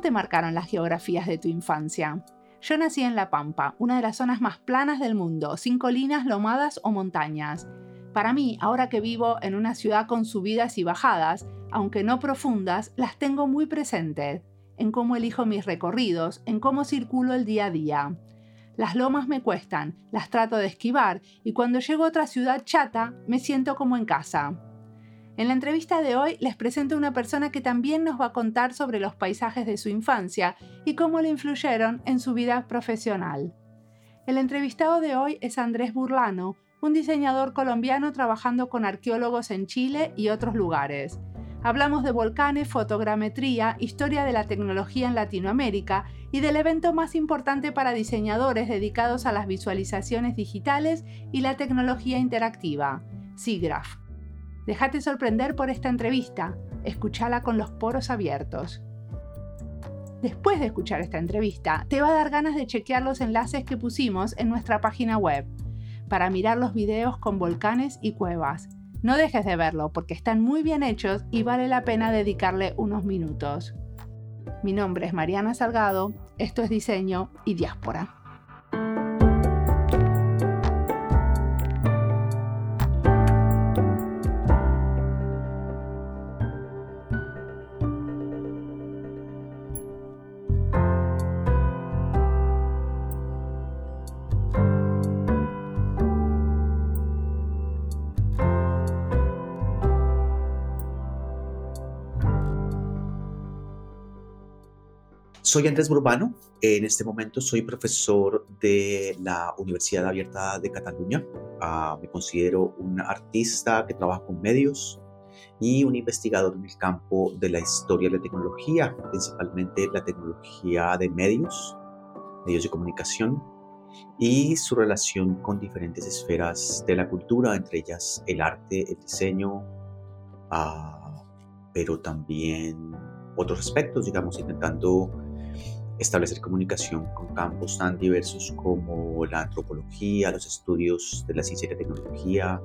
¿Cómo te marcaron las geografías de tu infancia? Yo nací en La Pampa, una de las zonas más planas del mundo, sin colinas, lomadas o montañas. Para mí, ahora que vivo en una ciudad con subidas y bajadas, aunque no profundas, las tengo muy presentes, en cómo elijo mis recorridos, en cómo circulo el día a día. Las lomas me cuestan, las trato de esquivar y cuando llego a otra ciudad chata me siento como en casa. En la entrevista de hoy les presento a una persona que también nos va a contar sobre los paisajes de su infancia y cómo le influyeron en su vida profesional. El entrevistado de hoy es Andrés Burlano, un diseñador colombiano trabajando con arqueólogos en Chile y otros lugares. Hablamos de volcanes, fotogrametría, historia de la tecnología en Latinoamérica y del evento más importante para diseñadores dedicados a las visualizaciones digitales y la tecnología interactiva, SIGGRAPH. Déjate sorprender por esta entrevista, escúchala con los poros abiertos. Después de escuchar esta entrevista, te va a dar ganas de chequear los enlaces que pusimos en nuestra página web para mirar los videos con volcanes y cuevas. No dejes de verlo porque están muy bien hechos y vale la pena dedicarle unos minutos. Mi nombre es Mariana Salgado, esto es Diseño y Diáspora. Soy Andrés Burbano, en este momento soy profesor de la Universidad Abierta de Cataluña. Ah, me considero un artista que trabaja con medios y un investigador en el campo de la historia de la tecnología, principalmente la tecnología de medios, medios de comunicación y su relación con diferentes esferas de la cultura, entre ellas el arte, el diseño, ah, pero también otros aspectos, digamos, intentando establecer comunicación con campos tan diversos como la antropología, los estudios de la ciencia y la tecnología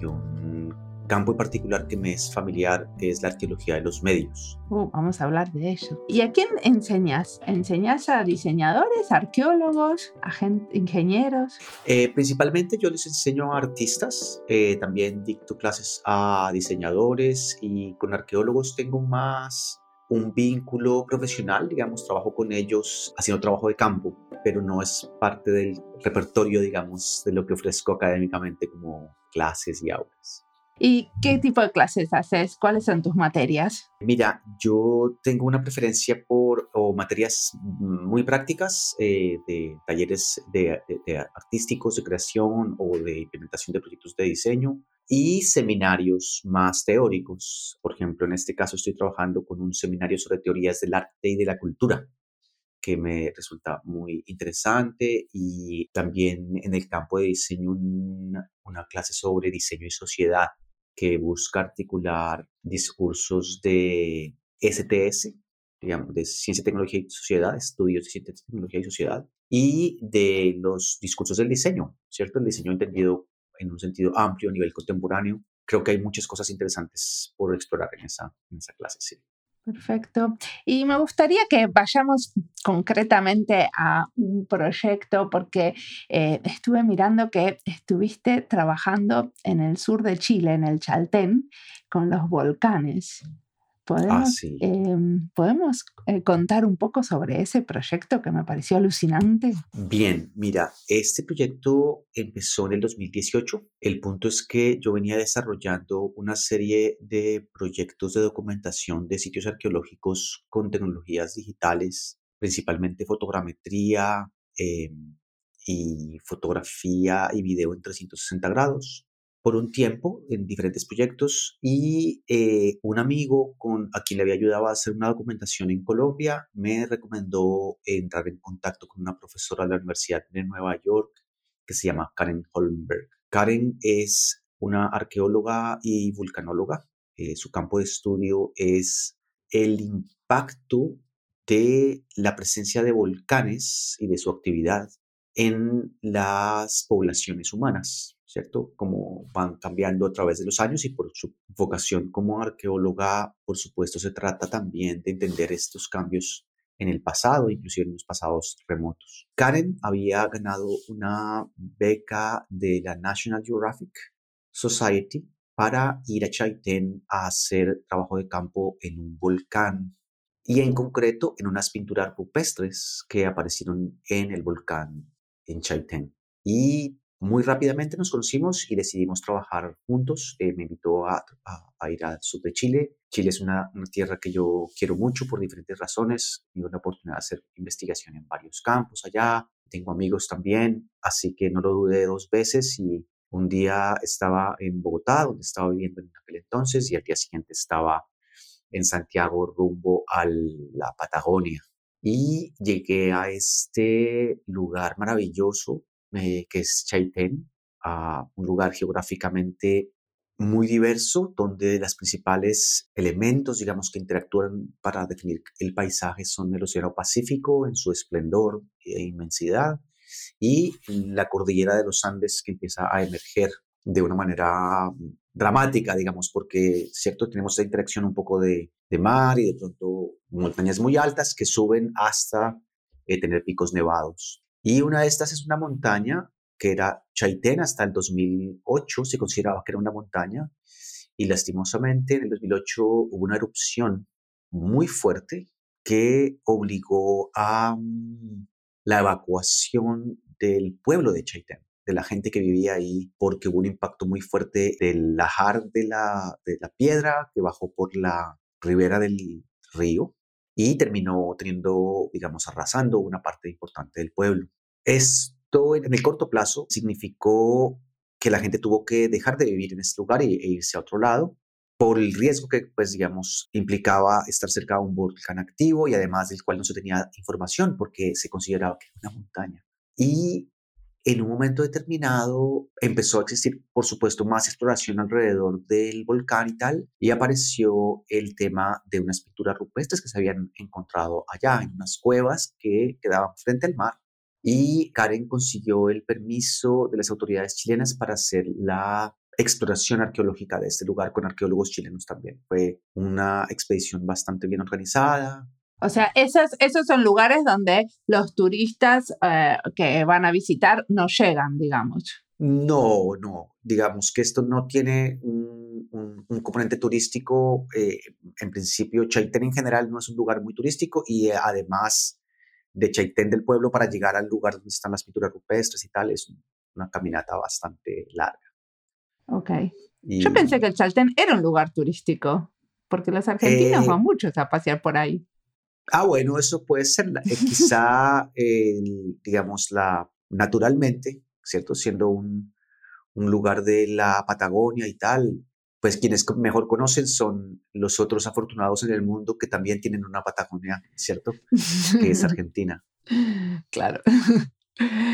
y un campo en particular que me es familiar es la arqueología de los medios. Uh, vamos a hablar de eso. ¿Y a quién enseñas? ¿Enseñas a diseñadores, arqueólogos, a ingenieros? Eh, principalmente yo les enseño a artistas, eh, también dicto clases a diseñadores y con arqueólogos tengo más un vínculo profesional, digamos, trabajo con ellos haciendo trabajo de campo, pero no es parte del repertorio, digamos, de lo que ofrezco académicamente como clases y aulas. ¿Y qué tipo de clases haces? ¿Cuáles son tus materias? Mira, yo tengo una preferencia por materias muy prácticas, eh, de talleres de, de, artísticos, de creación o de implementación de proyectos de diseño y seminarios más teóricos. Por ejemplo, en este caso estoy trabajando con un seminario sobre teorías del arte y de la cultura que me resulta muy interesante y también en el campo de diseño una, clase sobre diseño y sociedad que busca articular discursos de STS, digamos, de ciencia, tecnología y sociedad, estudios de ciencia, tecnología y sociedad, y de los discursos del diseño, ¿cierto? El diseño entendido en un sentido amplio a nivel contemporáneo. Creo que hay muchas cosas interesantes por explorar en esa, en esa clase, sí. Perfecto. Y me gustaría que vayamos concretamente a un proyecto porque eh, estuve mirando que estuviste trabajando en el sur de Chile, en el Chaltén, con los volcanes. Ah, ¿Podemos, eh, contar un poco sobre ese proyecto que me pareció alucinante? Bien, mira, este proyecto empezó en el 2018. El punto es que yo venía desarrollando una serie de proyectos de documentación de sitios arqueológicos con tecnologías digitales, principalmente fotogrametría em, y fotografía y video en 360 grados por un tiempo en diferentes proyectos y eh, un amigo con, a quien le había ayudado a hacer una documentación en Colombia me recomendó entrar en contacto con una profesora de la Universidad de Nueva York que se llama Karen Holmberg. Karen es una arqueóloga y vulcanóloga. Eh, su campo de estudio es el impacto de la presencia de volcanes y de su actividad en las poblaciones humanas. ¿Cierto? Como van cambiando a través de los años y por su vocación como arqueóloga, por supuesto, se trata también de entender estos cambios en el pasado, inclusive en los pasados remotos. Karen había ganado una beca de la National Geographic Society para ir a Chaitén a hacer trabajo de campo en un volcán y en concreto en unas pinturas rupestres que aparecieron en el volcán en Chaitén. Y muy rápidamente nos conocimos y decidimos trabajar juntos. Eh, me invitó a, ir al sur de Chile. Chile es una, tierra que yo quiero mucho por diferentes razones. Tuve la oportunidad de hacer investigación en varios campos allá. Tengo amigos también, así que no lo dudé dos veces y un día estaba en Bogotá, donde estaba viviendo en aquel entonces, y al día siguiente estaba en Santiago rumbo a la Patagonia. Y llegué a este lugar maravilloso eh, que es Chaitén, un lugar geográficamente muy diverso, donde los principales elementos, digamos, que interactúan para definir el paisaje son el Océano Pacífico en su esplendor e inmensidad y la cordillera de los Andes que empieza a emerger de una manera dramática, digamos, porque, ¿cierto? Tenemos esa interacción un poco de, de mar y de pronto montañas muy altas que suben hasta eh, tener picos nevados. Y una de estas es una montaña que era Chaitén hasta el 2008, se consideraba que era una montaña, y lastimosamente en el 2008 hubo una erupción muy fuerte que obligó a mm, la evacuación del pueblo de Chaitén, de la gente que vivía ahí, porque hubo un impacto muy fuerte del lajar de la, de la piedra que bajó por la ribera del río y terminó teniendo, digamos, arrasando una parte importante del pueblo. Esto en el corto plazo significó que la gente tuvo que dejar de vivir en este lugar e, irse a otro lado por el riesgo que, pues, digamos, implicaba estar cerca de un volcán activo y además del cual no se tenía información porque se consideraba que era una montaña. Y en un momento determinado empezó a existir, por supuesto, más exploración alrededor del volcán y tal, y apareció el tema de unas pinturas rupestres que se habían encontrado allá, en unas cuevas que quedaban frente al mar. Y Karen consiguió el permiso de las autoridades chilenas para hacer la exploración arqueológica de este lugar con arqueólogos chilenos también. Fue una expedición bastante bien organizada. O sea, esos, esos son lugares donde los turistas eh, que van a visitar no llegan, digamos. No, no. Digamos que esto no tiene un, componente turístico. Eh, en principio, Chaitén en general no es un lugar muy turístico y eh, además de Chaitén del pueblo para llegar al lugar donde están las pinturas rupestres y tal, es una caminata bastante larga. Ok. Yo pensé que el Chaltén era un lugar turístico, porque los argentinos eh, van muchos a pasear por ahí. Ah, bueno, eso puede ser. Eh, quizá, digamos, la, naturalmente, ¿cierto? Siendo un, un lugar de la Patagonia y tal, pues quienes mejor conocen son los otros afortunados en el mundo que también tienen una Patagonia, ¿cierto? Que es Argentina. Claro.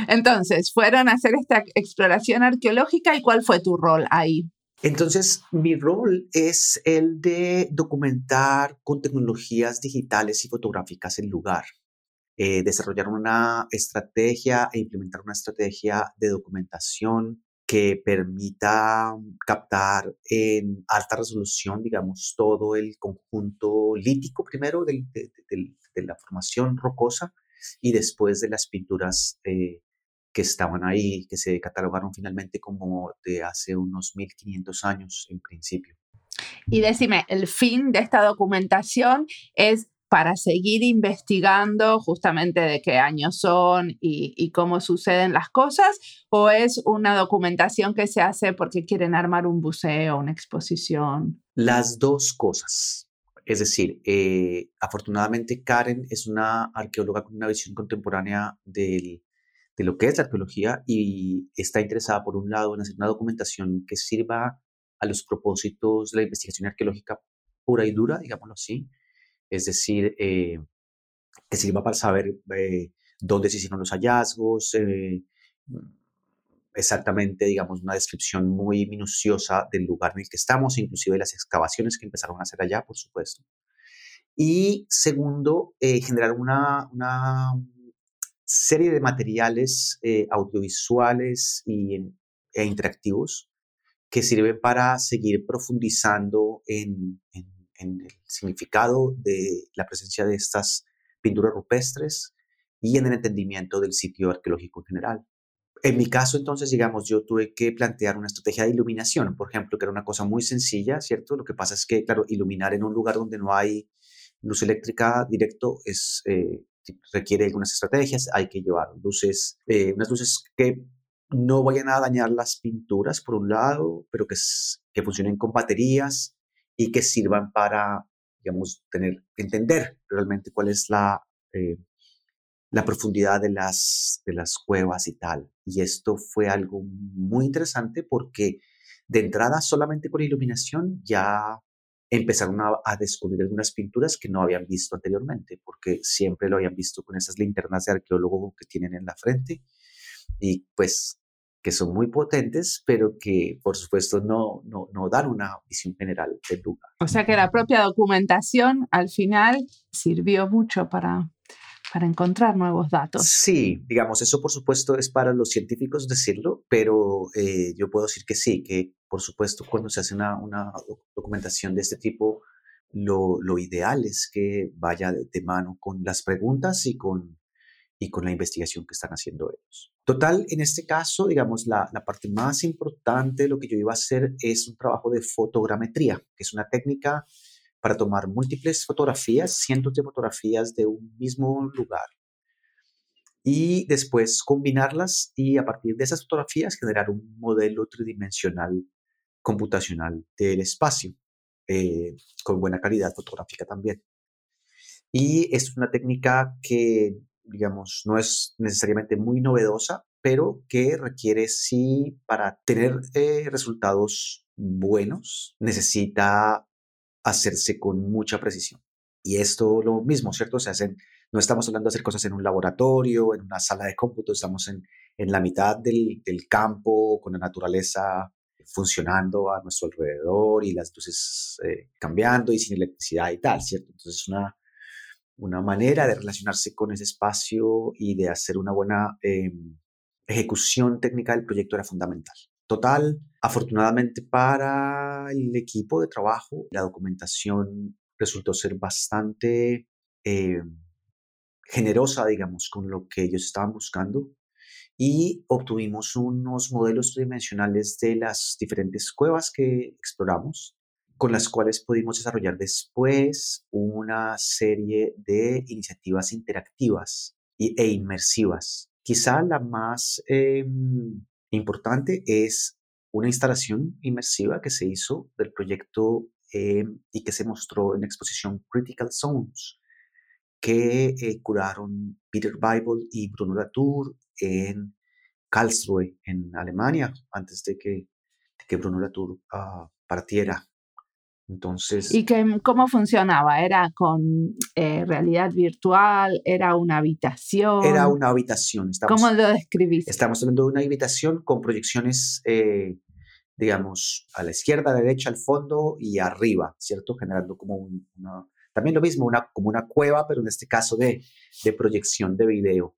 Entonces, fueron a hacer esta exploración arqueológica y cuál fue tu rol ahí. Entonces, mi rol es el de documentar con tecnologías digitales y fotográficas el lugar, eh, desarrollar una estrategia e implementar una estrategia de documentación que permita captar en alta resolución, digamos, todo el conjunto lítico primero de, la formación rocosa y después de las pinturas eh, que estaban ahí, que se catalogaron finalmente como de hace unos 1500 años en principio. Y decime, ¿el fin de esta documentación es para seguir investigando justamente de qué años son y, y, cómo suceden las cosas, o es una documentación que se hace porque quieren armar un buceo, una exposición? Las dos cosas. Es decir, eh, afortunadamente Karen es una arqueóloga con una visión contemporánea del, de lo que es la arqueología y está interesada, por un lado, en hacer una documentación que sirva a los propósitos de la investigación arqueológica pura y dura, digámoslo así, es decir, eh, que sirva para saber eh, dónde se hicieron los hallazgos, exactamente, digamos, una descripción muy minuciosa del lugar en el que estamos, inclusive las excavaciones que empezaron a hacer allá, por supuesto. Y segundo, eh, generar una, una, serie de materiales eh, audiovisuales y, e interactivos que sirven para seguir profundizando en, en, en, el significado de la presencia de estas pinturas rupestres y en el entendimiento del sitio arqueológico en general. En mi caso, entonces, digamos, yo tuve que plantear una estrategia de iluminación, por ejemplo, que era una cosa muy sencilla, ¿cierto? Lo que pasa es que, claro, iluminar en un lugar donde no hay luz eléctrica directo es, eh, requiere algunas estrategias, hay que llevar luces, eh, unas luces que no vayan a dañar las pinturas, por un lado, pero que, funcionen con baterías y que sirvan para, digamos, entender realmente cuál es la, eh, la profundidad de las, de las cuevas y tal. Y esto fue algo muy interesante porque de entrada solamente con iluminación ya empezaron a, descubrir algunas pinturas que no habían visto anteriormente, porque siempre lo habían visto con esas linternas de arqueólogo que tienen en la frente y pues que son muy potentes, pero que por supuesto no, no, no dan una visión general del lugar. O sea que la propia documentación al final sirvió mucho para, para encontrar nuevos datos. Sí, digamos, eso por supuesto es para los científicos decirlo, pero eh, yo puedo decir que sí, que por supuesto cuando se hace una, una documentación de este tipo, lo, lo, ideal es que vaya de, mano con las preguntas y con, y con la investigación que están haciendo ellos. Total, en este caso, digamos, la, la parte más importante de lo que yo iba a hacer es un trabajo de fotogrametría, que es una técnica para tomar múltiples fotografías, cientos de fotografías de un mismo lugar y después combinarlas y a partir de esas fotografías generar un modelo tridimensional computacional del espacio eh, con buena calidad fotográfica también. Y es una técnica que, digamos, no es necesariamente muy novedosa, pero que requiere, sí, para tener eh, resultados buenos, necesita hacerse con mucha precisión. Y esto lo mismo, ¿cierto? Se hacen, no estamos hablando de hacer cosas en un laboratorio, en una sala de cómputo, estamos en, en la mitad del, del, campo, con la naturaleza funcionando a nuestro alrededor y las luces eh, cambiando y sin electricidad y tal, ¿cierto? Entonces, una, una manera de relacionarse con ese espacio y de hacer una buena em, ejecución técnica del proyecto era fundamental. Total, afortunadamente para el equipo de trabajo, la documentación resultó ser bastante eh, generosa, digamos, con lo que ellos estaban buscando y obtuvimos unos modelos tridimensionales de las diferentes cuevas que exploramos, con las cuales pudimos desarrollar después una serie de iniciativas interactivas e inmersivas. Quizá la más em, importante es una instalación inmersiva que se hizo del proyecto eh, y que se mostró en la exposición Critical Zones, que eh, curaron Peter Bible y Bruno Latour en Karlsruhe, en Alemania, antes de que, que Bruno Latour uh, partiera entonces. ¿Y que, cómo funcionaba? ¿Era con eh, realidad virtual? ¿Era una habitación? Era una habitación. ¿Cómo lo describís? Estamos hablando de una habitación con proyecciones, eh, digamos, a la izquierda, a la derecha, al fondo y arriba, ¿cierto? Generando como una. También lo mismo, una, como una cueva, pero en este caso de, de proyección de video.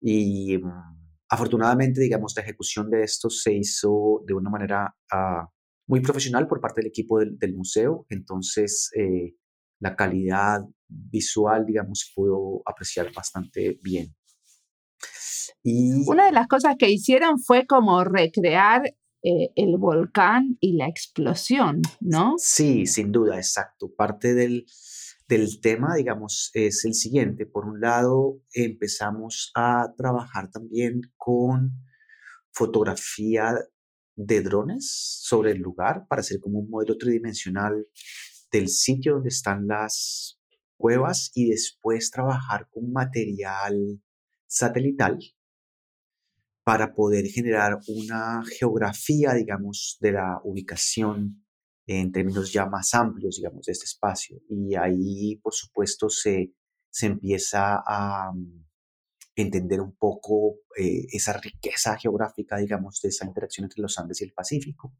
Y mm, afortunadamente, digamos, la ejecución de esto se hizo de una manera. Uh, muy profesional por parte del equipo del, museo, entonces eh, la calidad visual, digamos, se pudo apreciar bastante bien. Y... Una de las cosas que hicieron fue como recrear eh, el volcán y la explosión, ¿no? Sí, sin duda, exacto. Parte del, del tema, digamos, es el siguiente. Por un lado, empezamos a trabajar también con fotografía de drones sobre el lugar para hacer como un modelo tridimensional del sitio donde están las cuevas y después trabajar con material satelital para poder generar una geografía, digamos, de la ubicación en términos ya más amplios, digamos, de este espacio. Y ahí, por supuesto, se, se empieza a, entender un poco eh, esa riqueza geográfica, digamos, de esa interacción entre los Andes y el Pacífico.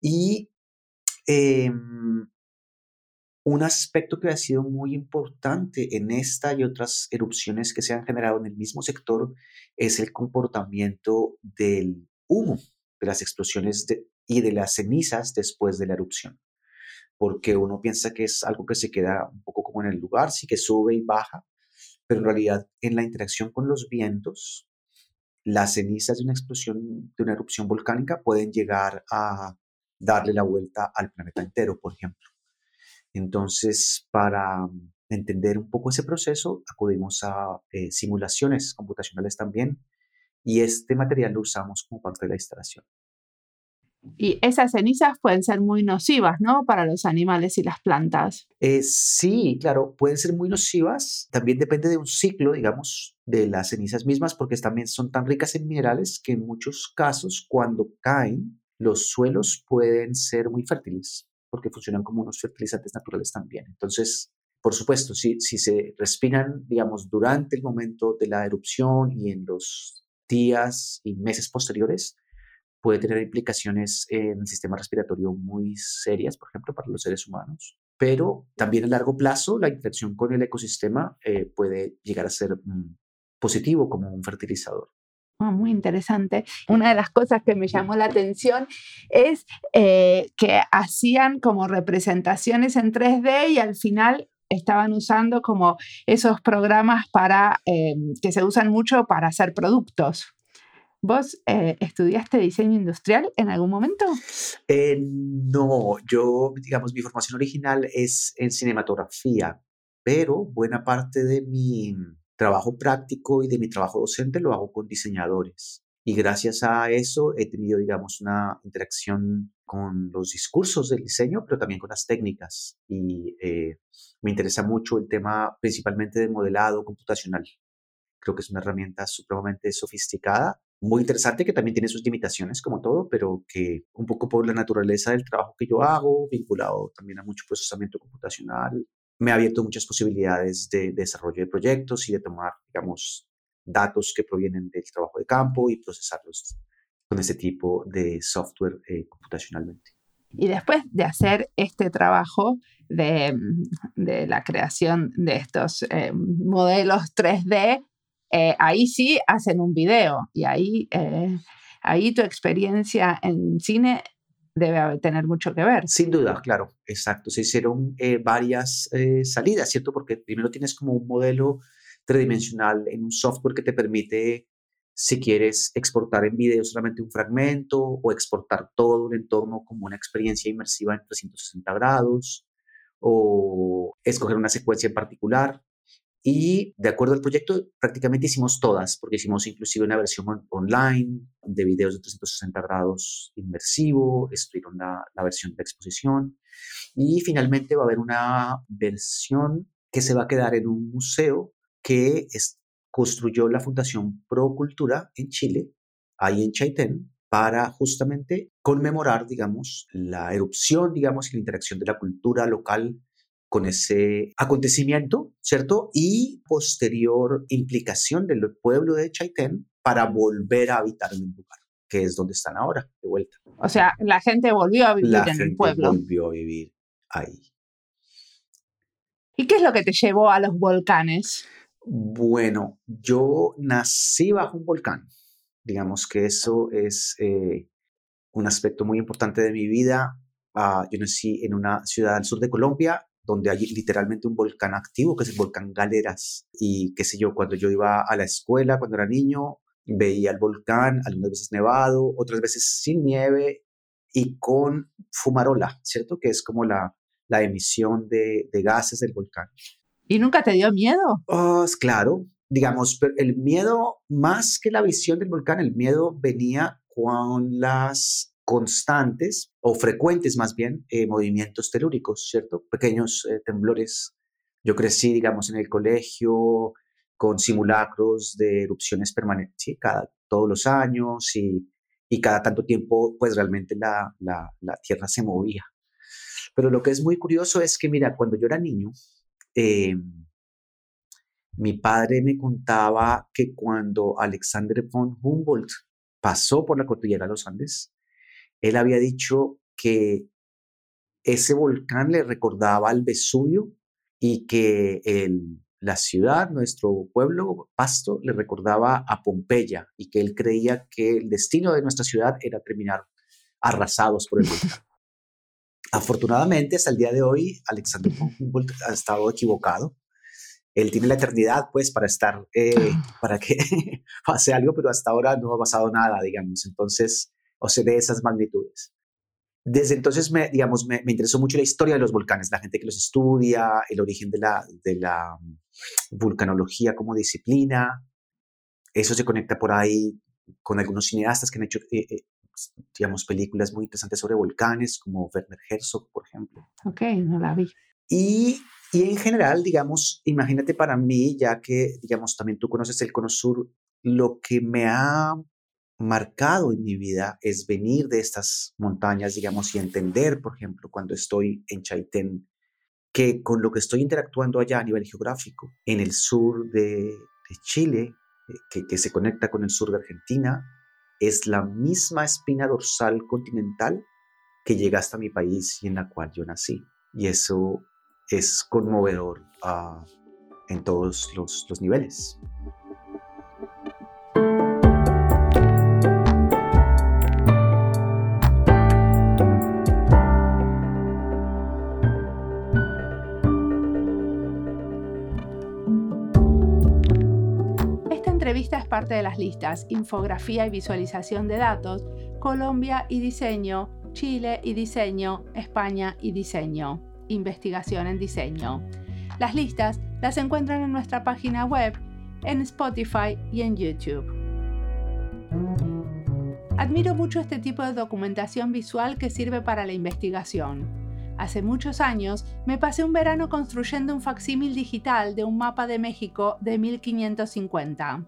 Y em, un aspecto que ha sido muy importante en esta y otras erupciones que se han generado en el mismo sector es el comportamiento del humo, de las explosiones y de las cenizas después de la erupción. Porque uno piensa que es algo que se queda un poco como en el lugar, sí que sube y baja, pero en realidad en la interacción con los vientos, las cenizas de una explosión, de una erupción volcánica pueden llegar a darle la vuelta al planeta entero, por ejemplo. Entonces, para entender un poco ese proceso, acudimos a eh, simulaciones computacionales también y este material lo usamos como parte de la instalación. Y esas cenizas pueden ser muy nocivas, ¿no? Para los animales y las plantas. Eh, sí, claro, pueden ser muy nocivas. También depende de un ciclo, digamos, de las cenizas mismas, porque también son tan ricas en minerales que en muchos casos, cuando caen, los suelos pueden ser muy fértiles, porque funcionan como unos fertilizantes naturales también. Entonces, por supuesto, si, se respiran, digamos, durante el momento de la erupción y en los días y meses posteriores, puede tener implicaciones en el sistema respiratorio muy serias, por ejemplo, para los seres humanos. Pero también a largo plazo, la interacción con el ecosistema eh, puede llegar a ser mm, positivo como un fertilizador. Ah, muy interesante. Una de las cosas que me llamó la atención es eh, que hacían como representaciones en 3D y al final estaban usando como esos programas para eh, que se usan mucho para hacer productos. ¿Vos eh, estudiaste diseño industrial en algún momento? Eh, no, yo, digamos, mi formación original es en cinematografía, pero buena parte de mi trabajo práctico y de mi trabajo docente lo hago con diseñadores. Y gracias a eso he tenido, digamos, una interacción con los discursos del diseño, pero también con las técnicas. Y eh, me interesa mucho el tema principalmente de modelado computacional. Creo que es una herramienta supremamente sofisticada muy interesante que también tiene sus limitaciones como todo, pero que un poco por la naturaleza del trabajo que yo hago, vinculado también a mucho procesamiento computacional, me ha abierto muchas posibilidades de, desarrollo de proyectos y de tomar, digamos, datos que provienen del trabajo de campo y procesarlos con ese tipo de software eh, computacionalmente. Y después de hacer este trabajo de, de la creación de estos eh, modelos 3D, eh, ahí sí hacen un video y ahí, eh, ahí tu experiencia en cine debe tener mucho que ver. Sin duda, claro, exacto. Se hicieron eh, varias salidas, ¿cierto? Porque primero tienes como un modelo tridimensional en un software que te permite, si quieres, exportar en video solamente un fragmento o exportar todo el entorno como una experiencia inmersiva en 360 grados o escoger una secuencia en particular. Y de acuerdo al proyecto, prácticamente hicimos todas, porque hicimos inclusive una versión online de videos de 360 grados inmersivo, estuvieron la, la versión de exposición y finalmente va a haber una versión que se va a quedar en un museo que construyó la Fundación Pro Cultura en Chile, ahí en Chaitén, para justamente conmemorar, digamos, la erupción, digamos, y la interacción de la cultura local con ese acontecimiento, ¿cierto? Y posterior implicación del pueblo de Chaitén para volver a habitar en el lugar, que es donde están ahora, de vuelta. O sea, la gente volvió a vivir en el pueblo. volvió a vivir ahí. ¿Y qué es lo que te llevó a los volcanes? Bueno, yo nací bajo un volcán. Digamos que eso es eh, un aspecto muy importante de mi vida. Ah, yo nací en una ciudad al sur de Colombia donde hay literalmente un volcán activo, que es el volcán Galeras. Y qué sé yo, cuando yo iba a la escuela, cuando era niño, veía el volcán, algunas veces nevado, otras veces sin nieve y con fumarola, ¿cierto? Que es como la, la emisión de, de gases del volcán. ¿Y nunca te dio miedo? Oh, claro, digamos, el miedo más que la visión del volcán, el miedo venía con las constantes o frecuentes más bien eh, movimientos telúricos, ¿cierto? Pequeños eh, temblores. Yo crecí, digamos, en el colegio con simulacros de erupciones permanentes, ¿sí? cada, todos los años y, y cada tanto tiempo, pues realmente la, la, la, Tierra se movía. Pero lo que es muy curioso es que, mira, cuando yo era niño, eh, mi padre me contaba que cuando Alexander von Humboldt pasó por la cordillera de los Andes, él había dicho que ese volcán le recordaba al Vesubio y que el, la ciudad, nuestro pueblo, Pasto, le recordaba a Pompeya y que él creía que el destino de nuestra ciudad era terminar arrasados por el volcán. Afortunadamente, hasta el día de hoy, Alexander Humboldt ha estado equivocado él tiene la eternidad, pues, para estar, eh, para que pase algo, pero hasta ahora no ha pasado nada, digamos. Entonces, o sea, de esas magnitudes. Desde entonces, me, digamos, me, me, interesó mucho la historia de los volcanes, la gente que los estudia, el origen de la, de la vulcanología como disciplina. Eso se conecta por ahí con algunos cineastas que han hecho, eh, eh, digamos, películas muy interesantes sobre volcanes, como Werner Herzog, por ejemplo. Ok, no la vi. Y, y en general, digamos, imagínate para mí, ya que, digamos, también tú conoces el Cono Sur, lo que me ha marcado en mi vida es venir de estas montañas, digamos, y entender, por ejemplo, cuando estoy en Chaitén, que con lo que estoy interactuando allá a nivel geográfico, en el sur de, Chile, eh, que, que se conecta con el sur de Argentina, es la misma espina dorsal continental que llega hasta mi país y en la cual yo nací. Y eso es conmovedor uh, en todos los, los niveles. Entrevista es parte de las listas Infografía y Visualización de Datos, Colombia y Diseño, Chile y Diseño, España y Diseño, Investigación en Diseño. Las listas las encuentran en nuestra página web, en Spotify y en YouTube. Admiro mucho este tipo de documentación visual que sirve para la investigación. Hace muchos años me pasé un verano construyendo un facsímil digital de un mapa de México de 1550.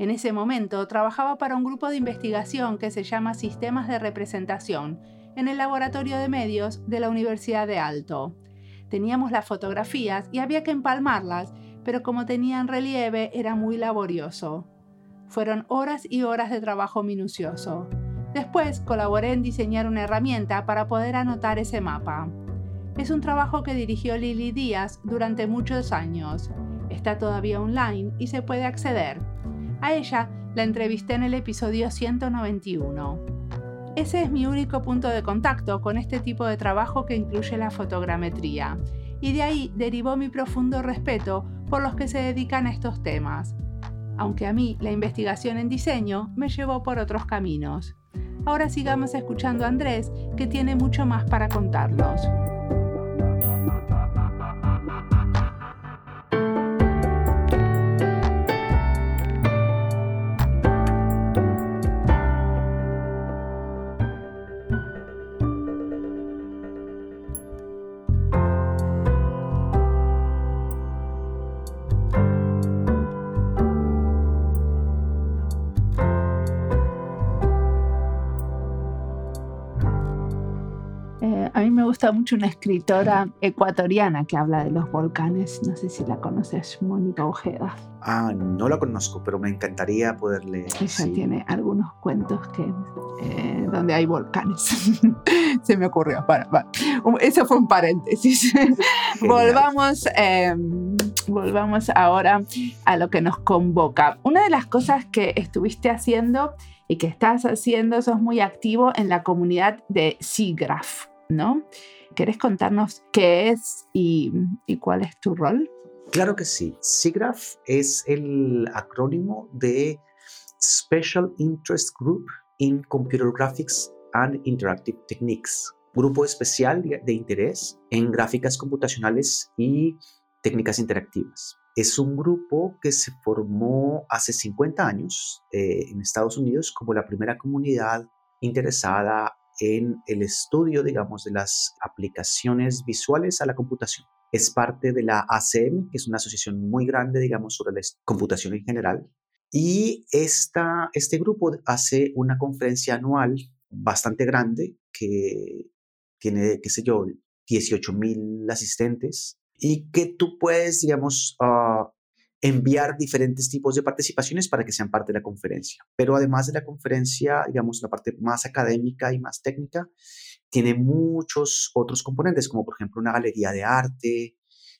En ese momento trabajaba para un grupo de investigación que se llama Sistemas de Representación en el Laboratorio de Medios de la Universidad de Alto. Teníamos las fotografías y había que empalmarlas, pero como tenían relieve era muy laborioso. Fueron horas y horas de trabajo minucioso. Después colaboré en diseñar una herramienta para poder anotar ese mapa. Es un trabajo que dirigió Lili Díaz durante muchos años. Está todavía online y se puede acceder. A ella la entrevisté en el episodio 191. Ese es mi único punto de contacto con este tipo de trabajo que incluye la fotogrametría, y de ahí derivó mi profundo respeto por los que se dedican a estos temas, aunque a mí la investigación en diseño me llevó por otros caminos. Ahora sigamos escuchando a Andrés, que tiene mucho más para contarnos. Gusta mucho una escritora ecuatoriana que habla de los volcanes. No sé si la conoces, Mónica Ojeda. Ah, no la conozco, pero me encantaría poder leer. Ella tiene algunos cuentos que, eh, donde hay volcanes. Se me ocurrió. Para, Eso fue un paréntesis. volvamos, em, volvamos ahora a lo que nos convoca. Una de las cosas que estuviste haciendo y que estás haciendo, sos muy activo en la comunidad de SIGRAPH. ¿No? ¿Querés contarnos qué es y, cuál es tu rol? Claro que sí. SIGGRAPH es el acrónimo de Special Interest Group in Computer Graphics and Interactive Techniques, grupo especial de interés en gráficas computacionales y técnicas interactivas. Es un grupo que se formó hace 50 años eh, en Estados Unidos como la primera comunidad interesada en el estudio, digamos, de las aplicaciones visuales a la computación. Es parte de la ACM, que es una asociación muy grande, digamos, sobre la computación en general. Y esta, este grupo hace una conferencia anual bastante grande que tiene, qué sé yo, 18 mil asistentes y que tú puedes, digamos, uh, enviar diferentes tipos de participaciones para que sean parte de la conferencia. Pero además de la conferencia, digamos, la parte más académica y más técnica, tiene muchos otros componentes, como por ejemplo una galería de arte,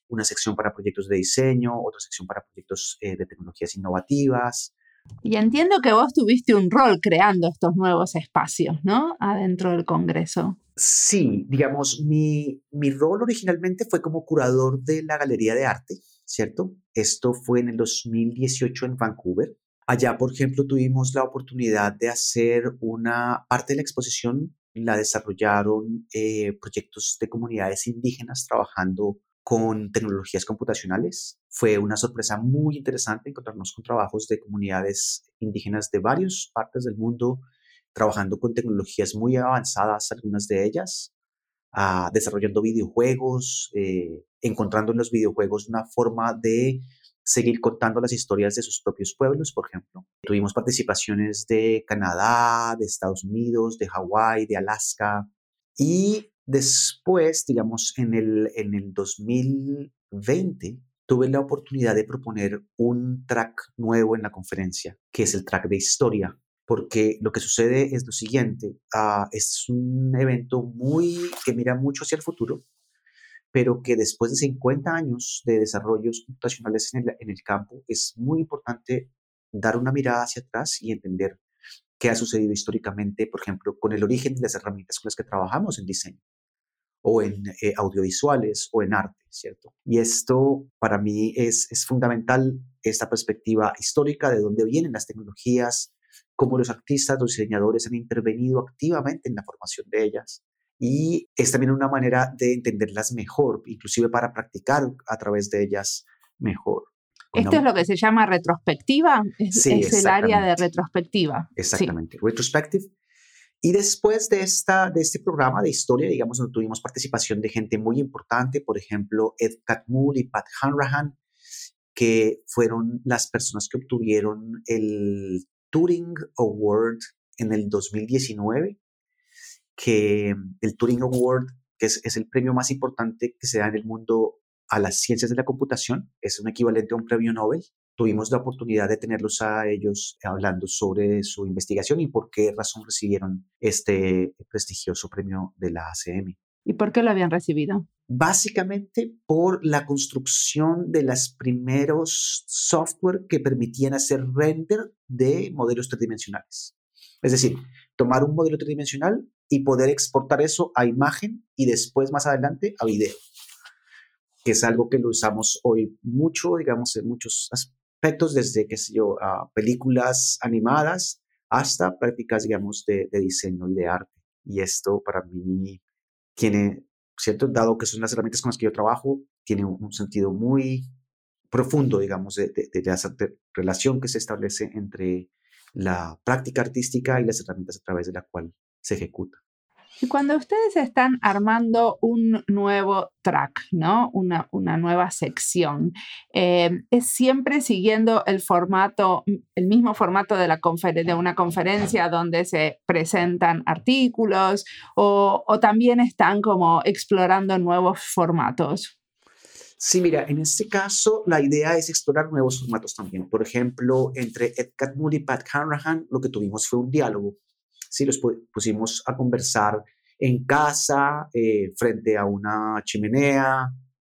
una sección para proyectos de diseño, otra sección para proyectos eh, de tecnologías innovativas. Y entiendo que vos tuviste un rol creando estos nuevos espacios, ¿no? Adentro del Congreso. Sí, digamos, mi, mi rol originalmente fue como curador de la galería de arte ¿cierto? Esto fue en el 2018 en Vancouver. Allá, por ejemplo, tuvimos la oportunidad de hacer una parte de la exposición, la desarrollaron eh, proyectos de comunidades indígenas trabajando con tecnologías computacionales. Fue una sorpresa muy interesante encontrarnos con trabajos de comunidades indígenas de varias partes del mundo, trabajando con tecnologías muy avanzadas, algunas de ellas, ah, desarrollando videojuegos, eh, encontrando en los videojuegos una forma de seguir contando las historias de sus propios pueblos, por ejemplo. Tuvimos participaciones de Canadá, de Estados Unidos, de Hawái, de Alaska. Y después, digamos, en el, en el 2020, tuve la oportunidad de proponer un track nuevo en la conferencia, que es el track de historia, porque lo que sucede es lo siguiente, uh, es un evento muy que mira mucho hacia el futuro, pero que después de 50 años de desarrollos computacionales en el, en el campo, es muy importante dar una mirada hacia atrás y entender qué ha sucedido históricamente, por ejemplo, con el origen de las herramientas con las que trabajamos en diseño o en eh, audiovisuales o en arte, ¿cierto? Y esto para mí es, es fundamental, esta perspectiva histórica de dónde vienen las tecnologías, cómo los artistas, los diseñadores han intervenido activamente en la formación de ellas y es también una manera de entenderlas mejor, inclusive para practicar a través de ellas mejor. Esto es lo que se llama retrospectiva, es, es el área de retrospectiva. Exactamente, retrospective. Y después de, esta, de este programa de historia, digamos, donde tuvimos participación de gente muy importante, por ejemplo, Ed Catmull y Pat Hanrahan, que fueron las personas que obtuvieron el Turing Award en el 2019 que el Turing Award, que es, es, el premio más importante que se da en el mundo a las ciencias de la computación, es un equivalente a un premio Nobel. Tuvimos la oportunidad de tenerlos a ellos hablando sobre su investigación y por qué razón recibieron este prestigioso premio de la ACM. ¿Y por qué lo habían recibido? Básicamente por la construcción de los primeros software que permitían hacer render de modelos tridimensionales. Es decir, tomar un modelo tridimensional y poder exportar eso a imagen y después más adelante a video, que es algo que lo usamos hoy mucho, digamos, en muchos aspectos, desde, qué sé yo, a películas animadas hasta prácticas, digamos, de, diseño y de arte. Y esto para mí tiene, ¿cierto? Dado que son las herramientas con las que yo trabajo, tiene un, sentido muy profundo, digamos, de, de, de, esa relación que se establece entre la práctica artística y las herramientas a través de la cual se ejecuta. Y cuando ustedes están armando un nuevo track, ¿no? Una, una nueva sección, eh, ¿es siempre siguiendo el formato, el mismo formato de, la de una conferencia donde se presentan artículos o, o también están como explorando nuevos formatos? Sí, mira, en este caso la idea es explorar nuevos formatos también. Por ejemplo, entre Ed Catmull y Pat Hanrahan lo que tuvimos fue un diálogo ¿sí? Los pusimos a conversar en casa, eh, frente a una chimenea,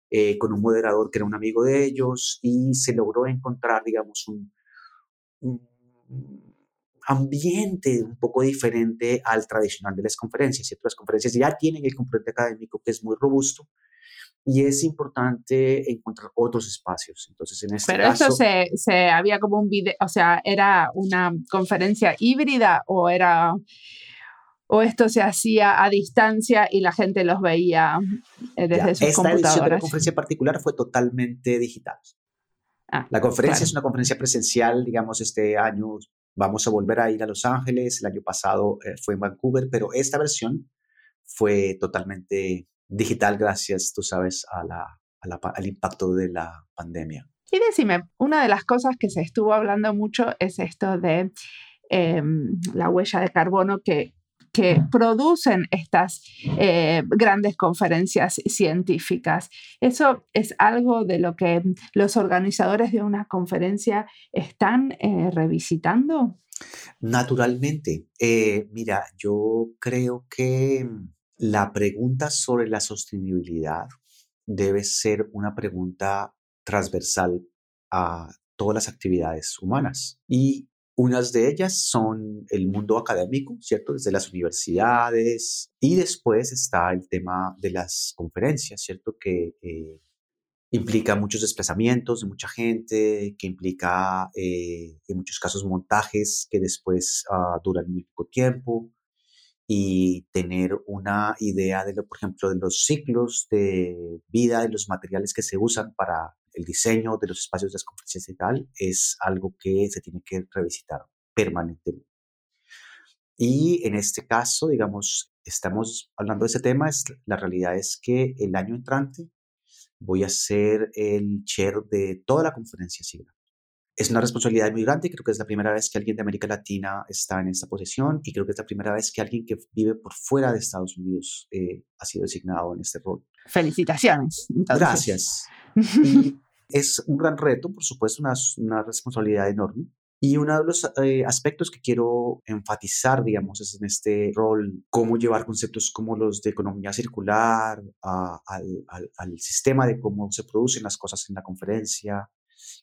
eh, con un moderador que era un amigo de ellos, y se logró encontrar, digamos, un, ambiente un poco diferente al tradicional de las conferencias. ¿cierto? Las conferencias ya tienen el componente académico que es muy robusto, y es importante encontrar otros espacios. Entonces, en este Pero esto se, se, había como un video, o sea, ¿era una conferencia híbrida o era o esto se hacía a distancia y la gente los veía eh, desde sus esta computadoras? Edición de la conferencia particular fue totalmente digital. Ah, la conferencia claro. es una conferencia presencial, digamos, este año vamos a volver a ir a Los Ángeles, el año pasado eh, fue en Vancouver, pero esta versión fue totalmente digital gracias, tú sabes, a la, a la, al impacto de la pandemia. Y decime, una de las cosas que se estuvo hablando mucho es esto de eh, la huella de carbono que, que producen estas eh, grandes conferencias científicas. ¿Eso es algo de lo que los organizadores de una conferencia están eh, revisitando? Naturalmente. Eh, mira, yo creo que la pregunta sobre la sostenibilidad debe ser una pregunta transversal a todas las actividades humanas. Y unas de ellas son el mundo académico, ¿cierto? Desde las universidades. Y después está el tema de las conferencias, ¿cierto? Que eh, implica muchos desplazamientos de mucha gente, que implica eh, en muchos casos montajes que después ah, duran muy poco tiempo y tener una idea de, lo, por ejemplo, de los ciclos de vida de los materiales que se usan para el diseño de los espacios de las conferencias y tal, es algo que se tiene que revisitar permanentemente. Y en este caso, digamos, estamos hablando de ese tema, es, la realidad es que el año entrante voy a ser el chair de toda la conferencia SIGNA. Es una responsabilidad muy grande, creo que es la primera vez que alguien de América Latina está en esta posición y creo que es la primera vez que alguien que vive por fuera de Estados Unidos eh, ha sido designado en este rol. Felicitaciones. Gracias. es un gran reto, por supuesto, una, una responsabilidad enorme. Y uno de los eh, aspectos que quiero enfatizar, digamos, es en este rol, cómo llevar conceptos como los de economía circular al, al, sistema de cómo se producen las cosas en la conferencia,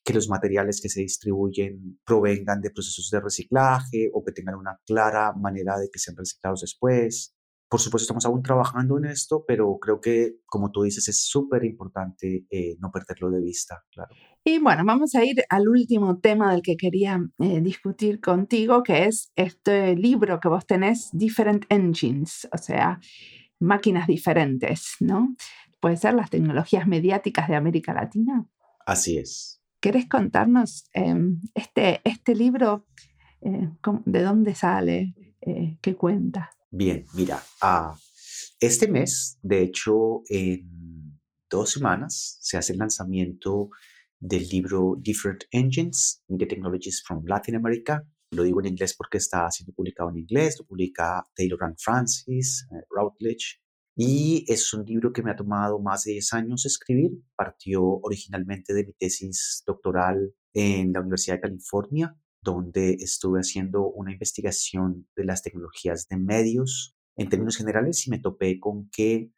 que los materiales que se distribuyen provengan de procesos de reciclaje o que tengan una clara manera de que sean reciclados después. Por supuesto, estamos aún trabajando en esto, pero creo que, como tú dices, es súper importante eh, no perderlo de vista, claro. Y bueno, vamos a ir al último tema del que quería eh, discutir contigo, que es este libro que vos tenés, Different Engines, o sea, máquinas diferentes, ¿no? ¿Puede ser las tecnologías mediáticas de América Latina? Así es. ¿Querés contarnos em, este, este libro, eh, de dónde sale, qué cuenta? Bien, mira, ah, este mes, de hecho, en dos semanas se hace el lanzamiento del libro Different Engines, Media Technologies from Latin America. Lo digo en inglés porque está siendo publicado en inglés, lo publica Taylor and Francis, eh, Routledge, y es un libro que me ha tomado más de 10 años escribir. Partió originalmente de mi tesis doctoral en la Universidad de California donde estuve haciendo una investigación de las tecnologías de medios en términos generales y me topé con que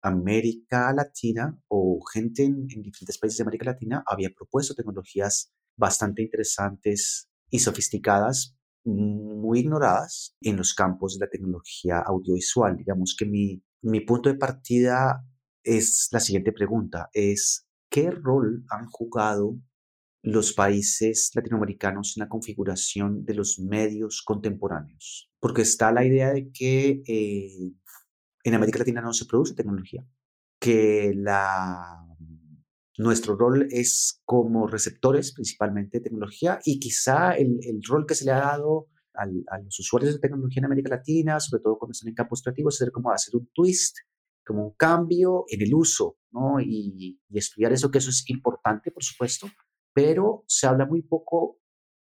América Latina o gente en, diferentes países de América Latina había propuesto tecnologías bastante interesantes y sofisticadas, muy ignoradas en los campos de la tecnología audiovisual. Digamos que mi, mi punto de partida es la siguiente pregunta, es ¿qué rol han jugado los países latinoamericanos en la configuración de los medios contemporáneos, porque está la idea de que eh, en América Latina no se produce tecnología, que la, nuestro rol es como receptores principalmente de tecnología y quizá el, rol que se le ha dado a los usuarios de tecnología en América Latina, sobre todo cuando están en campos creativos, ser como hacer un twist, como un cambio en el uso, ¿no? Y, y estudiar eso, que eso es importante, por supuesto, pero se habla muy poco,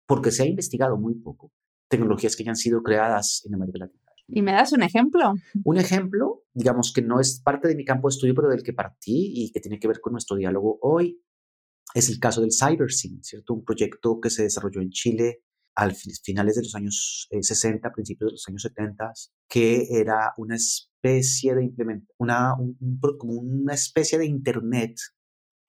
porque se ha investigado muy poco, tecnologías que ya han sido creadas en América Latina. ¿Y me das un ejemplo? Un ejemplo, digamos que no es parte de mi campo de estudio, pero del que partí y que tiene que ver con nuestro diálogo hoy, es el caso del CyberSyn, ¿cierto? Un proyecto que se desarrolló en Chile al finales de los años 60, eh, principios de los años 70, que era una especie de una, como una especie de Internet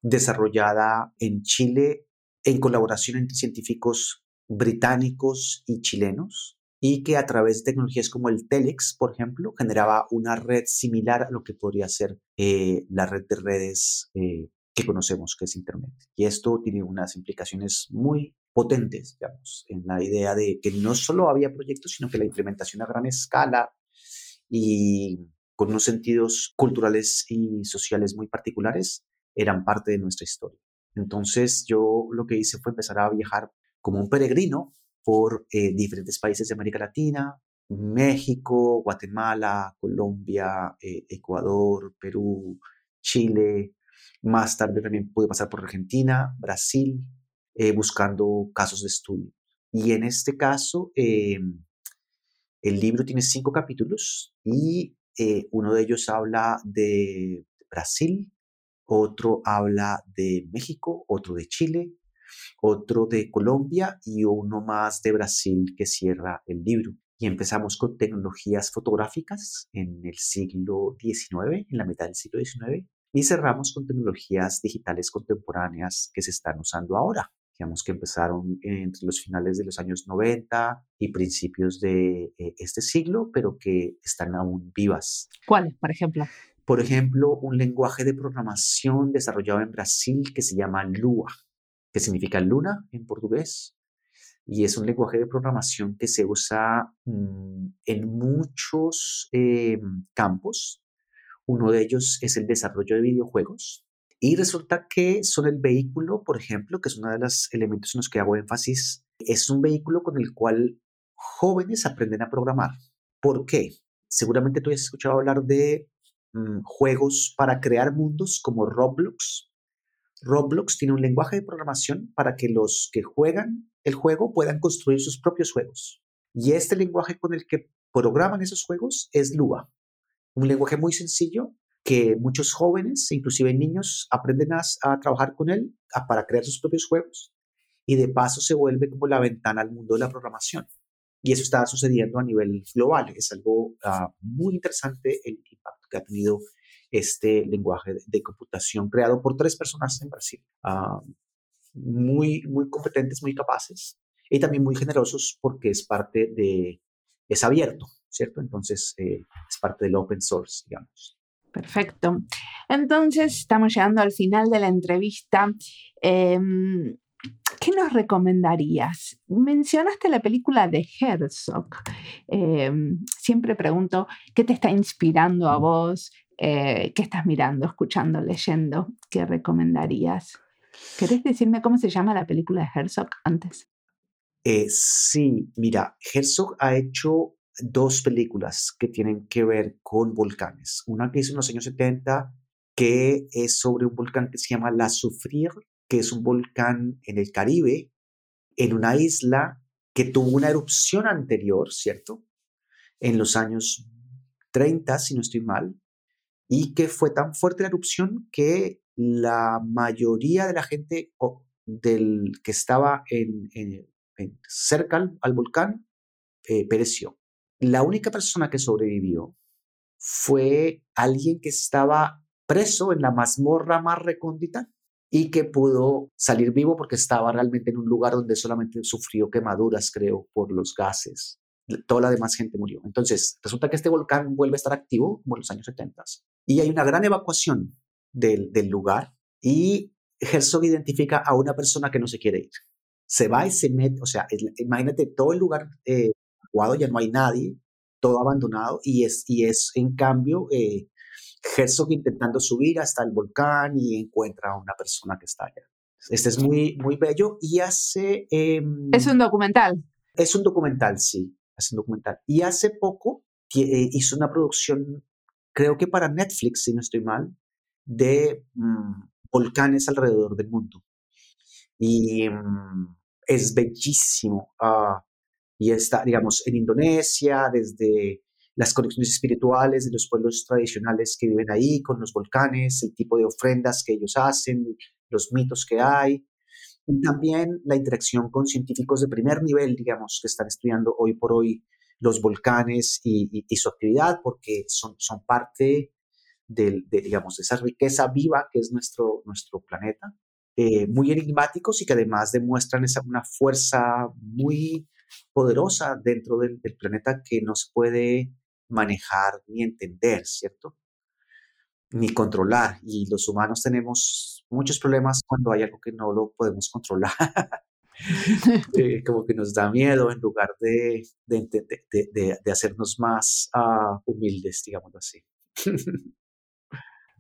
desarrollada en Chile en colaboración entre científicos británicos y chilenos y que a través de tecnologías como el Telex, por ejemplo, generaba una red similar a lo que podría ser eh, la red de redes eh, que conocemos, que es Internet. Y esto tiene unas implicaciones muy potentes, digamos, en la idea de que no solo había proyectos, sino que la implementación a gran escala y con unos sentidos culturales y sociales muy particulares eran parte de nuestra historia. Entonces yo lo que hice fue empezar a viajar como un peregrino por eh, diferentes países de América Latina, México, Guatemala, Colombia, eh, Ecuador, Perú, Chile. Más tarde también pude pasar por Argentina, Brasil, eh, buscando casos de estudio. Y en este caso, em, el libro tiene cinco capítulos y uno de ellos habla de Brasil, otro habla de México, otro de Chile, otro de Colombia y uno más de Brasil que cierra el libro. Y empezamos con tecnologías fotográficas en el siglo XIX, en la mitad del siglo XIX, y cerramos con tecnologías digitales contemporáneas que se están usando ahora. Digamos que empezaron entre los finales de los años 90 y principios de eh, este siglo, pero que están aún vivas. ¿Cuáles, por ejemplo? por ejemplo, un lenguaje de programación desarrollado en Brasil que se llama Lua, que significa luna en portugués, y es un lenguaje de programación que se usa mm, en muchos eh, campos. Uno de ellos es el desarrollo de videojuegos. Y resulta que son el vehículo, por ejemplo, que es uno de los elementos en los que hago énfasis, es un vehículo con el cual jóvenes aprenden a programar. ¿Por qué? Seguramente tú has escuchado hablar de mm, juegos para crear mundos como Roblox. Roblox tiene un lenguaje de programación para que los que juegan el juego puedan construir sus propios juegos. Y este lenguaje con el que programan esos juegos es Lua, un lenguaje muy sencillo que muchos jóvenes, inclusive niños, aprenden a, trabajar con él para crear sus propios juegos y de paso se vuelve como la ventana al mundo de la programación. Y eso está sucediendo a nivel global. Es algo ah, muy interesante el impacto que ha tenido este lenguaje de, computación creado por tres personas en Brasil. Ah, muy, muy competentes, muy capaces y también muy generosos porque es parte de, es abierto, ¿cierto? Entonces eh, es parte del open source, digamos. Perfecto. Entonces estamos llegando al final de la entrevista. Em, ¿Qué nos recomendarías? Mencionaste la película de Herzog. Em, siempre pregunto, ¿qué te está inspirando a vos? Eh, ¿Qué estás mirando, escuchando, leyendo? ¿Qué recomendarías? ¿Querés decirme cómo se llama la película de Herzog antes? Eh, sí, mira, Herzog ha hecho dos películas que tienen que ver con volcanes. Una que hizo en los años 70, que es sobre un volcán que se llama La Soufrière, que es un volcán en el Caribe, en una isla que tuvo una erupción anterior, ¿cierto? En los años 30, si no estoy mal, y que fue tan fuerte la erupción que la mayoría de la gente del, que estaba en, cerca al, volcán eh, pereció. La única persona que sobrevivió fue alguien que estaba preso en la mazmorra más recóndita y que pudo salir vivo porque estaba realmente en un lugar donde solamente sufrió quemaduras, creo, por los gases. Toda la demás gente murió. Entonces, resulta que este volcán vuelve a estar activo como en los años 70 y hay una gran evacuación del, lugar y Herzog identifica a una persona que no se quiere ir. Se va y se mete, o sea, imagínate todo el lugar eh, evacuado, ya no hay nadie, todo abandonado y es, y es en cambio eh, Herzog intentando subir hasta el volcán y encuentra a una persona que está allá. Este es muy, muy bello y hace... Em, es un documental. Es un documental, sí, es un documental. Y hace poco eh, hizo una producción, creo que para Netflix, si no estoy mal, de mm, volcanes alrededor del mundo. Y mm, es bellísimo. Ah, y está, digamos, en Indonesia, desde las conexiones espirituales de los pueblos tradicionales que viven ahí con los volcanes, el tipo de ofrendas que ellos hacen, los mitos que hay, y también la interacción con científicos de primer nivel, digamos, que están estudiando hoy por hoy los volcanes y, su actividad, porque son, son parte de, digamos, de esa riqueza viva que es nuestro, nuestro planeta, eh, muy enigmáticos y que además demuestran esa, una fuerza muy poderosa dentro del, planeta que no se puede manejar ni entender, ¿cierto? Ni controlar. Y los humanos tenemos muchos problemas cuando hay algo que no lo podemos controlar. Eh, como que nos da miedo en lugar de, de, de, hacernos más uh, humildes, digámoslo así.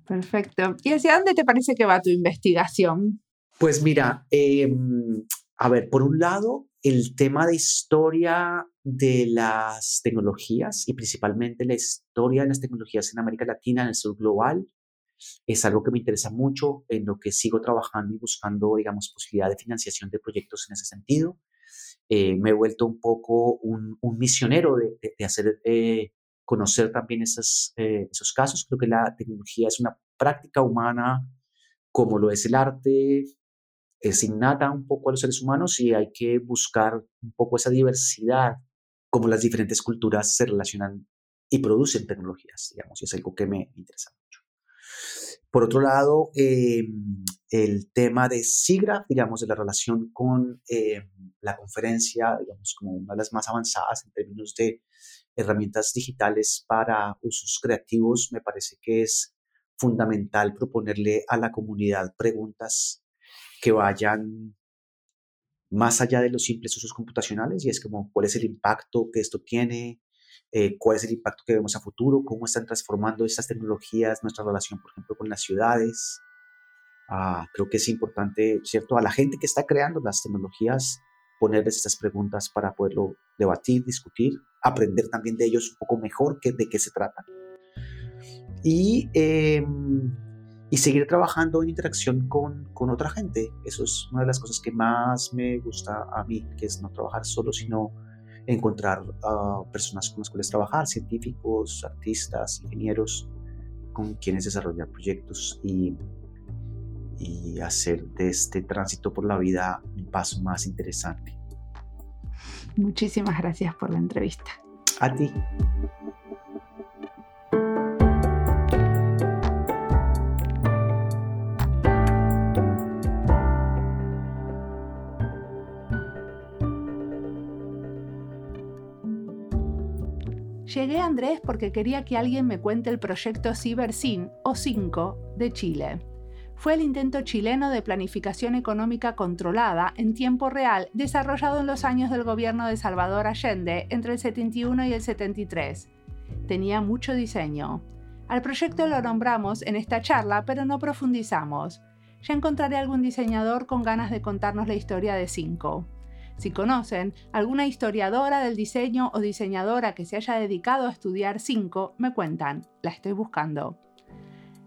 Perfecto. ¿Y hacia dónde te parece que va tu investigación? Pues mira, em, a ver, por un lado, el tema de historia de las tecnologías y principalmente la historia de las tecnologías en América Latina, en el sur global, es algo que me interesa mucho, en lo que sigo trabajando y buscando, digamos, posibilidad de financiación de proyectos en ese sentido. Eh, me he vuelto un poco un, misionero de, hacer eh, conocer también eh, esos casos. Creo que la tecnología es una práctica humana como lo es el arte, es innata un poco a los seres humanos y hay que buscar un poco esa diversidad, como las diferentes culturas se relacionan y producen tecnologías, digamos, y es algo que me interesa mucho. Por otro lado, em, el tema de SIGRA, digamos, de la relación con em, la conferencia, digamos, como una de las más avanzadas en términos de herramientas digitales para usos creativos, me parece que es fundamental proponerle a la comunidad preguntas que vayan más allá de los simples usos computacionales y es como cuál es el impacto que esto tiene, eh, cuál es el impacto que vemos a futuro, cómo están transformando estas tecnologías nuestra relación, por ejemplo, con las ciudades. Ah, creo que es importante, ¿cierto? A la gente que está creando las tecnologías, ponerles estas preguntas para poderlo debatir, discutir, aprender también de ellos un poco mejor que, de qué se trata. Y, em, y seguir trabajando en interacción con, con, otra gente. Eso es una de las cosas que más me gusta a mí, que es no trabajar solo, sino encontrar uh, personas con las cuales trabajar, científicos, artistas, ingenieros, con quienes desarrollar proyectos y, y hacer de este tránsito por la vida un paso más interesante. Muchísimas gracias por la entrevista. A ti. Andrés porque quería que alguien me cuente el proyecto CiberSyn o 5 de Chile. Fue el intento chileno de planificación económica controlada en tiempo real desarrollado en los años del gobierno de Salvador Allende entre el 71 y el 73. Tenía mucho diseño. Al proyecto lo nombramos en esta charla, pero no profundizamos. Ya encontraré algún diseñador con ganas de contarnos la historia de 5. Si conocen alguna historiadora del diseño o diseñadora que se haya dedicado a estudiar 5, me cuentan, la estoy buscando.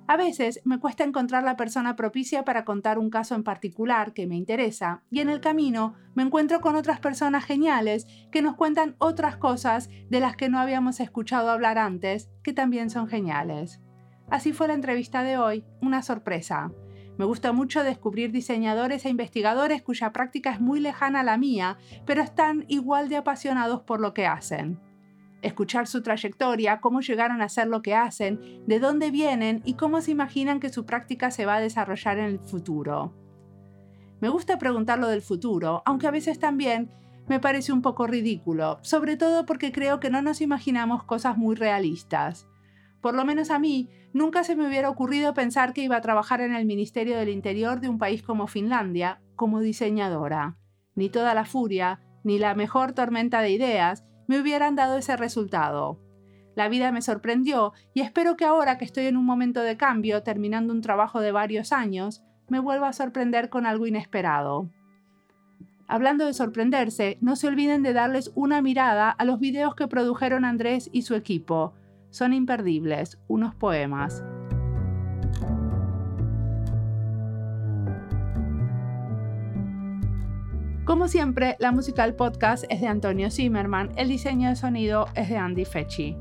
A veces me cuesta encontrar la persona propicia para contar un caso en particular que me interesa y en el camino me encuentro con otras personas geniales que nos cuentan otras cosas de las que no habíamos escuchado hablar antes, que también son geniales. Así fue la entrevista de hoy, una sorpresa. Me gusta mucho descubrir diseñadores e investigadores cuya práctica es muy lejana a la mía, pero están igual de apasionados por lo que hacen. Escuchar su trayectoria, cómo llegaron a hacer lo que hacen, de dónde vienen y cómo se imaginan que su práctica se va a desarrollar en el futuro. Me gusta preguntar lo del futuro, aunque a veces también me parece un poco ridículo, sobre todo porque creo que no nos imaginamos cosas muy realistas. Por lo menos a mí, nunca se me hubiera ocurrido pensar que iba a trabajar en el Ministerio del Interior de un país como Finlandia como diseñadora. Ni toda la furia, ni la mejor tormenta de ideas me hubieran dado ese resultado. La vida me sorprendió y espero que ahora que estoy en un momento de cambio, terminando un trabajo de varios años, me vuelva a sorprender con algo inesperado. Hablando de sorprenderse, no se olviden de darles una mirada a los videos que produjeron Andrés y su equipo son imperdibles, unos poemas. Como siempre, la música del podcast es de Antonio Zimmerman, el diseño de sonido es de Andy Fechi.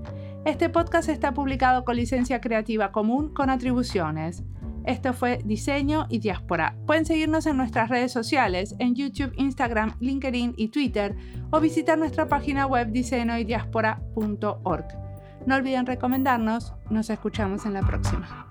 Este podcast está publicado con licencia creativa común con atribuciones. Esto fue Diseño y Diáspora. Pueden seguirnos en nuestras redes sociales, en YouTube, Instagram, LinkedIn y Twitter, o visitar nuestra página web diseñoydiaspora.org. No olviden recomendarnos. Nos escuchamos en la próxima.